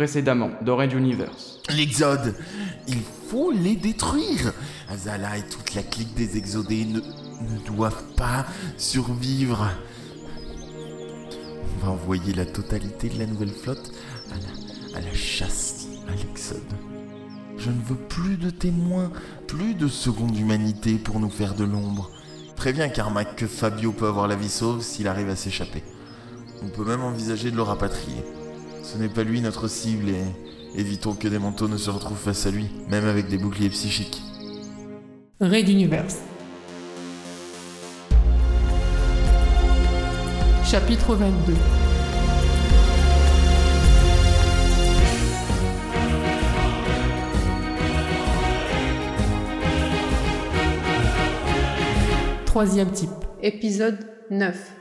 Précédemment, dans Red Universe. L'Exode Il faut les détruire Azala et toute la clique des Exodés ne, ne doivent pas survivre. On va envoyer la totalité de la nouvelle flotte à la, à la chasse, à l'Exode. Je ne veux plus de témoins, plus de seconde humanité pour nous faire de l'ombre. Préviens Carmack que Fabio peut avoir la vie sauve s'il arrive à s'échapper. On peut même envisager de le rapatrier. Ce n'est pas lui notre cible et évitons que des manteaux ne se retrouvent face à lui, même avec des boucliers psychiques. Raid Universe. Chapitre 22 Troisième type. Épisode 9.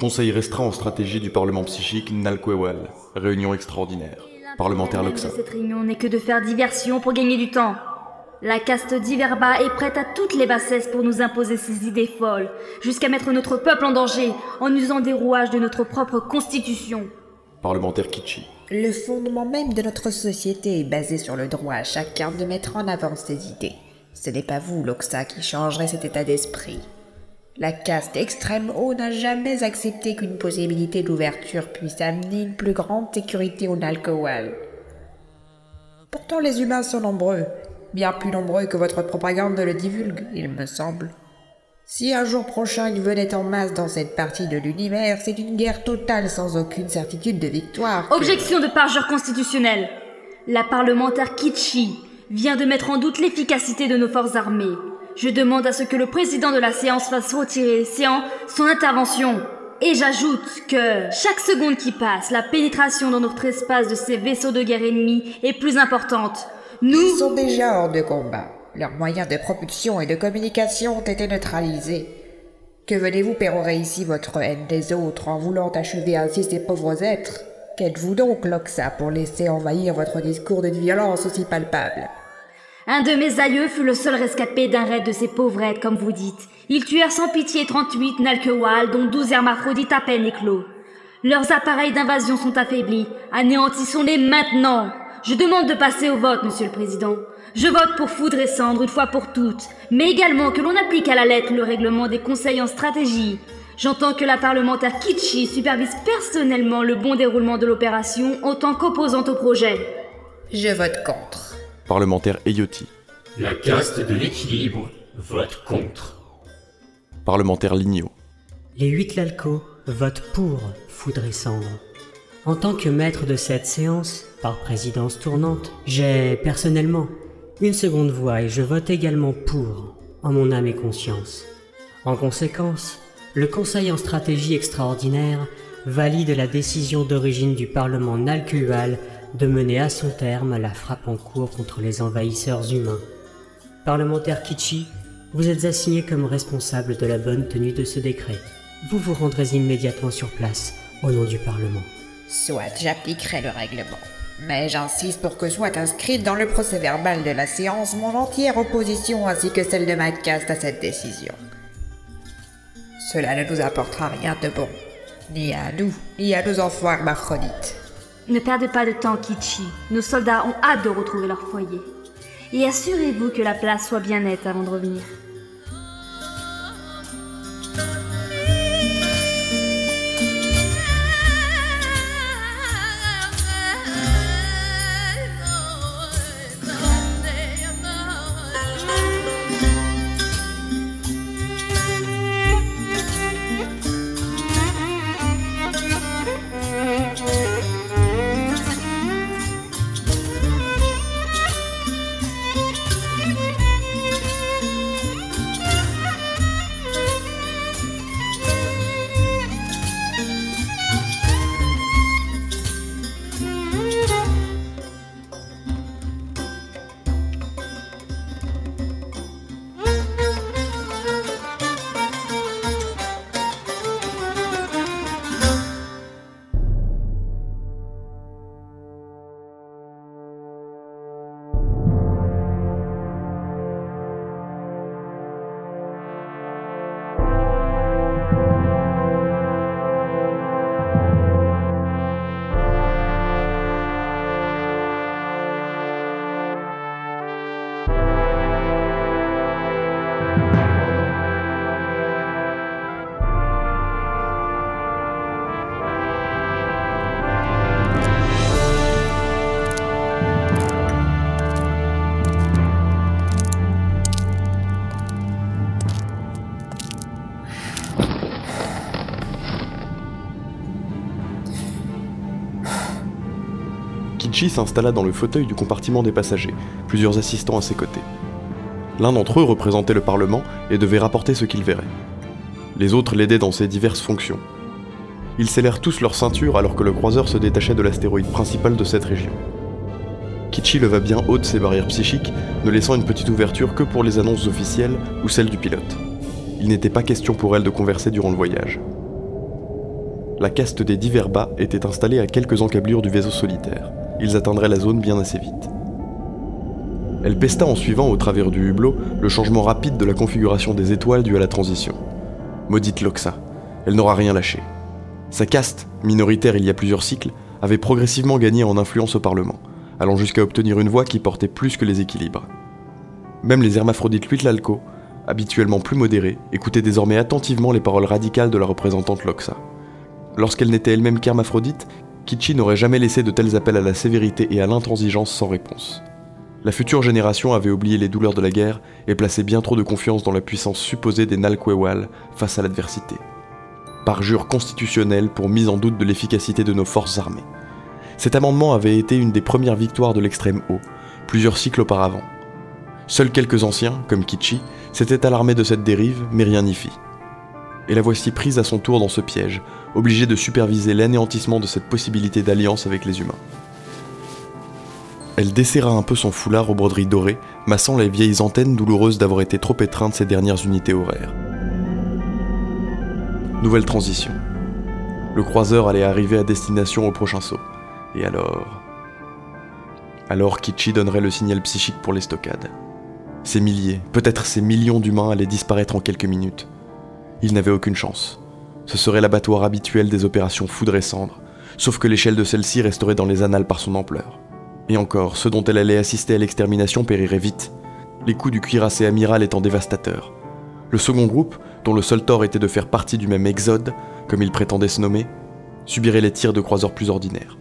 Conseil restreint en stratégie du Parlement psychique Nalquewal. Réunion extraordinaire. Parlementaire Loxa. Cette réunion n'est que de faire diversion pour gagner du temps. La caste d'Iverba est prête à toutes les bassesses pour nous imposer ses idées folles, jusqu'à mettre notre peuple en danger en usant des rouages de notre propre constitution. Parlementaire Kitchi. Le fondement même de notre société est basé sur le droit à chacun de mettre en avant ses idées. Ce n'est pas vous, Loxa, qui changerez cet état d'esprit. La caste extrême haut n'a jamais accepté qu'une possibilité d'ouverture puisse amener une plus grande sécurité au Nalkowal. Pourtant, les humains sont nombreux, bien plus nombreux que votre propagande le divulgue, il me semble. Si un jour prochain ils venaient en masse dans cette partie de l'univers, c'est une guerre totale sans aucune certitude de victoire. Objection de parjure constitutionnelle. La parlementaire Kitchi vient de mettre en doute l'efficacité de nos forces armées. Je demande à ce que le président de la séance fasse retirer séant son intervention. Et j'ajoute que chaque seconde qui passe, la pénétration dans notre espace de ces vaisseaux de guerre ennemis est plus importante. Nous... Ils sont déjà hors de combat. Leurs moyens de propulsion et de communication ont été neutralisés. Que venez-vous pérorer ici votre haine des autres en voulant achever ainsi ces pauvres êtres? Qu'êtes-vous donc, Loxa, pour laisser envahir votre discours d'une violence aussi palpable? Un de mes aïeux fut le seul rescapé d'un raid de ces pauvrettes, comme vous dites. Ils tuèrent sans pitié 38 Nalkewal, dont 12 hermaphrodites à peine éclos. Leurs appareils d'invasion sont affaiblis. Anéantissons-les maintenant. Je demande de passer au vote, Monsieur le Président. Je vote pour foudre et cendre une fois pour toutes, mais également que l'on applique à la lettre le règlement des conseils en stratégie. J'entends que la parlementaire Kitchi supervise personnellement le bon déroulement de l'opération en tant qu'opposante au projet. Je vote contre. Parlementaire Eyoti. La caste de l'équilibre vote contre. Parlementaire Ligno. Les huit Lalco votent pour Foudre et Cendre. En tant que maître de cette séance, par présidence tournante, j'ai personnellement une seconde voix et je vote également pour, en mon âme et conscience. En conséquence, le Conseil en stratégie extraordinaire valide la décision d'origine du Parlement Nalcual de mener à son terme la frappe en cours contre les envahisseurs humains. Parlementaire Kichi, vous êtes assigné comme responsable de la bonne tenue de ce décret. Vous vous rendrez immédiatement sur place, au nom du Parlement. Soit j'appliquerai le règlement. Mais j'insiste pour que soit inscrite dans le procès verbal de la séance mon entière opposition ainsi que celle de ma caste à cette décision. Cela ne nous apportera rien de bon, ni à nous, ni à nos enfants hermaphrodites. Ne perdez pas de temps, Kichi. Nos soldats ont hâte de retrouver leur foyer. Et assurez-vous que la place soit bien nette avant de revenir. Kichi s'installa dans le fauteuil du compartiment des passagers, plusieurs assistants à ses côtés. L'un d'entre eux représentait le Parlement et devait rapporter ce qu'il verrait. Les autres l'aidaient dans ses diverses fonctions. Ils scellèrent tous leur ceinture alors que le croiseur se détachait de l'astéroïde principal de cette région. Kichi leva bien haute ses barrières psychiques, ne laissant une petite ouverture que pour les annonces officielles ou celles du pilote. Il n'était pas question pour elle de converser durant le voyage. La caste des divers bas était installée à quelques encablures du vaisseau solitaire. Ils atteindraient la zone bien assez vite. Elle pesta en suivant au travers du hublot le changement rapide de la configuration des étoiles dû à la transition. Maudite Loxa, elle n'aura rien lâché. Sa caste, minoritaire il y a plusieurs cycles, avait progressivement gagné en influence au Parlement, allant jusqu'à obtenir une voix qui portait plus que les équilibres. Même les hermaphrodites Huitlalco, habituellement plus modérés, écoutaient désormais attentivement les paroles radicales de la représentante Loxa. Lorsqu'elle n'était elle-même qu'hermaphrodite, Kichi n'aurait jamais laissé de tels appels à la sévérité et à l'intransigeance sans réponse. La future génération avait oublié les douleurs de la guerre et placé bien trop de confiance dans la puissance supposée des Nalquewal face à l'adversité. Parjure constitutionnelle pour mise en doute de l'efficacité de nos forces armées. Cet amendement avait été une des premières victoires de l'extrême haut, plusieurs cycles auparavant. Seuls quelques anciens, comme Kichi, s'étaient alarmés de cette dérive, mais rien n'y fit. Et la voici prise à son tour dans ce piège, obligée de superviser l'anéantissement de cette possibilité d'alliance avec les humains. Elle desserra un peu son foulard aux broderies dorées, massant les vieilles antennes douloureuses d'avoir été trop étreintes ces dernières unités horaires. Nouvelle transition. Le croiseur allait arriver à destination au prochain saut. Et alors? Alors Kichi donnerait le signal psychique pour les stockades. Ces milliers, peut-être ces millions d'humains allaient disparaître en quelques minutes. Il n'avait aucune chance. Ce serait l'abattoir habituel des opérations foudre et cendre, sauf que l'échelle de celle-ci resterait dans les annales par son ampleur. Et encore, ceux dont elle allait assister à l'extermination périraient vite, les coups du cuirassé amiral étant dévastateurs. Le second groupe, dont le seul tort était de faire partie du même exode, comme il prétendait se nommer, subirait les tirs de croiseurs plus ordinaires.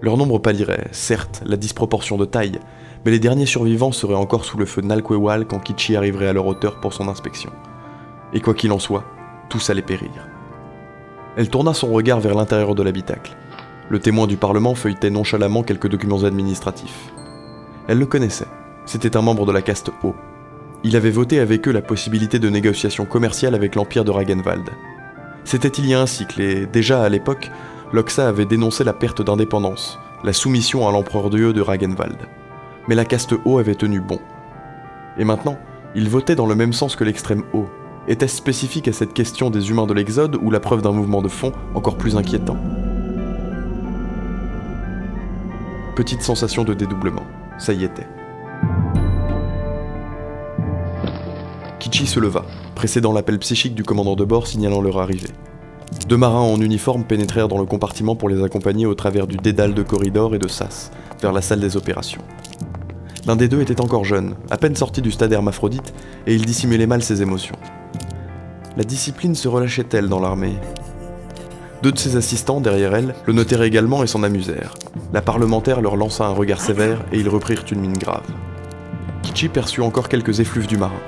Leur nombre pallirait, certes, la disproportion de taille, mais les derniers survivants seraient encore sous le feu de Nalquewal quand Kichi arriverait à leur hauteur pour son inspection. Et quoi qu'il en soit, tous allaient périr. Elle tourna son regard vers l'intérieur de l'habitacle. Le témoin du Parlement feuilletait nonchalamment quelques documents administratifs. Elle le connaissait. C'était un membre de la caste haut. Il avait voté avec eux la possibilité de négociations commerciales avec l'empire de Ragenwald. C'était il y a un cycle et, déjà à l'époque, Loxa avait dénoncé la perte d'indépendance, la soumission à l'empereur dieu de Ragenwald. Mais la caste haut avait tenu bon. Et maintenant, il votait dans le même sens que l'extrême haut, était-ce spécifique à cette question des humains de l'Exode ou la preuve d'un mouvement de fond encore plus inquiétant Petite sensation de dédoublement, ça y était. Kichi se leva, précédant l'appel psychique du commandant de bord signalant leur arrivée. Deux marins en uniforme pénétrèrent dans le compartiment pour les accompagner au travers du dédale de corridors et de sas, vers la salle des opérations. L'un des deux était encore jeune, à peine sorti du stade hermaphrodite, et il dissimulait mal ses émotions. La discipline se relâchait-elle dans l'armée? Deux de ses assistants, derrière elle, le notèrent également et s'en amusèrent. La parlementaire leur lança un regard sévère et ils reprirent une mine grave. Kichi perçut encore quelques effluves du marin.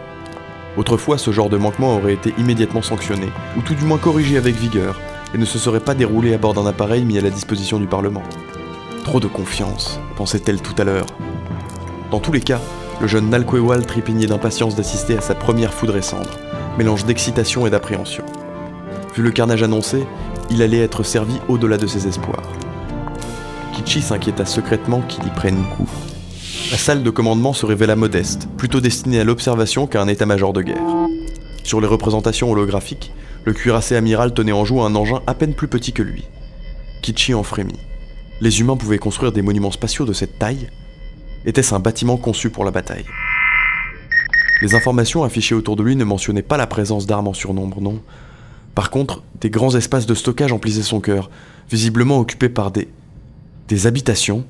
Autrefois, ce genre de manquement aurait été immédiatement sanctionné, ou tout du moins corrigé avec vigueur, et ne se serait pas déroulé à bord d'un appareil mis à la disposition du Parlement. Trop de confiance, pensait-elle tout à l'heure. Dans tous les cas, le jeune Nalquewal trépignait d'impatience d'assister à sa première foudre et cendre, mélange d'excitation et d'appréhension. Vu le carnage annoncé, il allait être servi au-delà de ses espoirs. Kichi s'inquiéta secrètement qu'il y prenne coup. La salle de commandement se révéla modeste, plutôt destinée à l'observation qu'à un état-major de guerre. Sur les représentations holographiques, le cuirassé amiral tenait en joue un engin à peine plus petit que lui. Kichi en frémit. Les humains pouvaient construire des monuments spatiaux de cette taille Était-ce un bâtiment conçu pour la bataille? Les informations affichées autour de lui ne mentionnaient pas la présence d'armes en surnombre, non. Par contre, des grands espaces de stockage emplissaient son cœur, visiblement occupés par des... des habitations.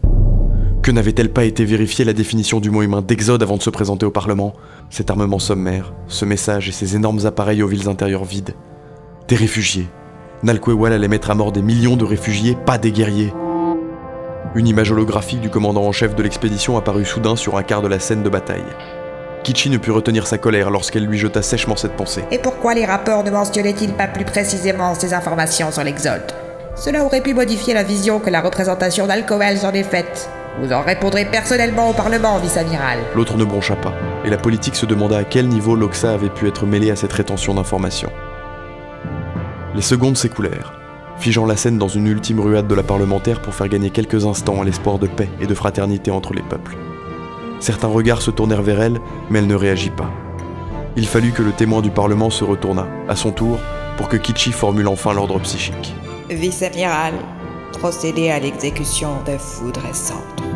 Que n'avait-elle pas été vérifiée la définition du mot humain d'exode avant de se présenter au Parlement? Cet armement sommaire, ce message et ces énormes appareils aux villes intérieures vides. Des réfugiés. Nalquewal allait mettre à mort des millions de réfugiés, pas des guerriers. Une image holographique du commandant en chef de l'expédition apparut soudain sur un quart de la scène de bataille. Kichi ne put retenir sa colère lorsqu'elle lui jeta sèchement cette pensée. Et pourquoi les rapports ne mentionnaient-ils pas plus précisément ces informations sur l'Exode? Cela aurait pu modifier la vision que la représentation d'Alcoel s'en est faite. Vous en répondrez personnellement au Parlement, vice-amiral. L'autre ne broncha pas, et la politique se demanda à quel niveau l'Oxa avait pu être mêlé à cette rétention d'informations. Les secondes s'écoulèrent, figeant la scène dans une ultime ruade de la parlementaire pour faire gagner quelques instants à l'espoir de paix et de fraternité entre les peuples. Certains regards se tournèrent vers elle, mais elle ne réagit pas. Il fallut que le témoin du Parlement se retournât, à son tour, pour que Kichi formule enfin l'ordre psychique. Vice-amiral, procédez à l'exécution de Foudre et.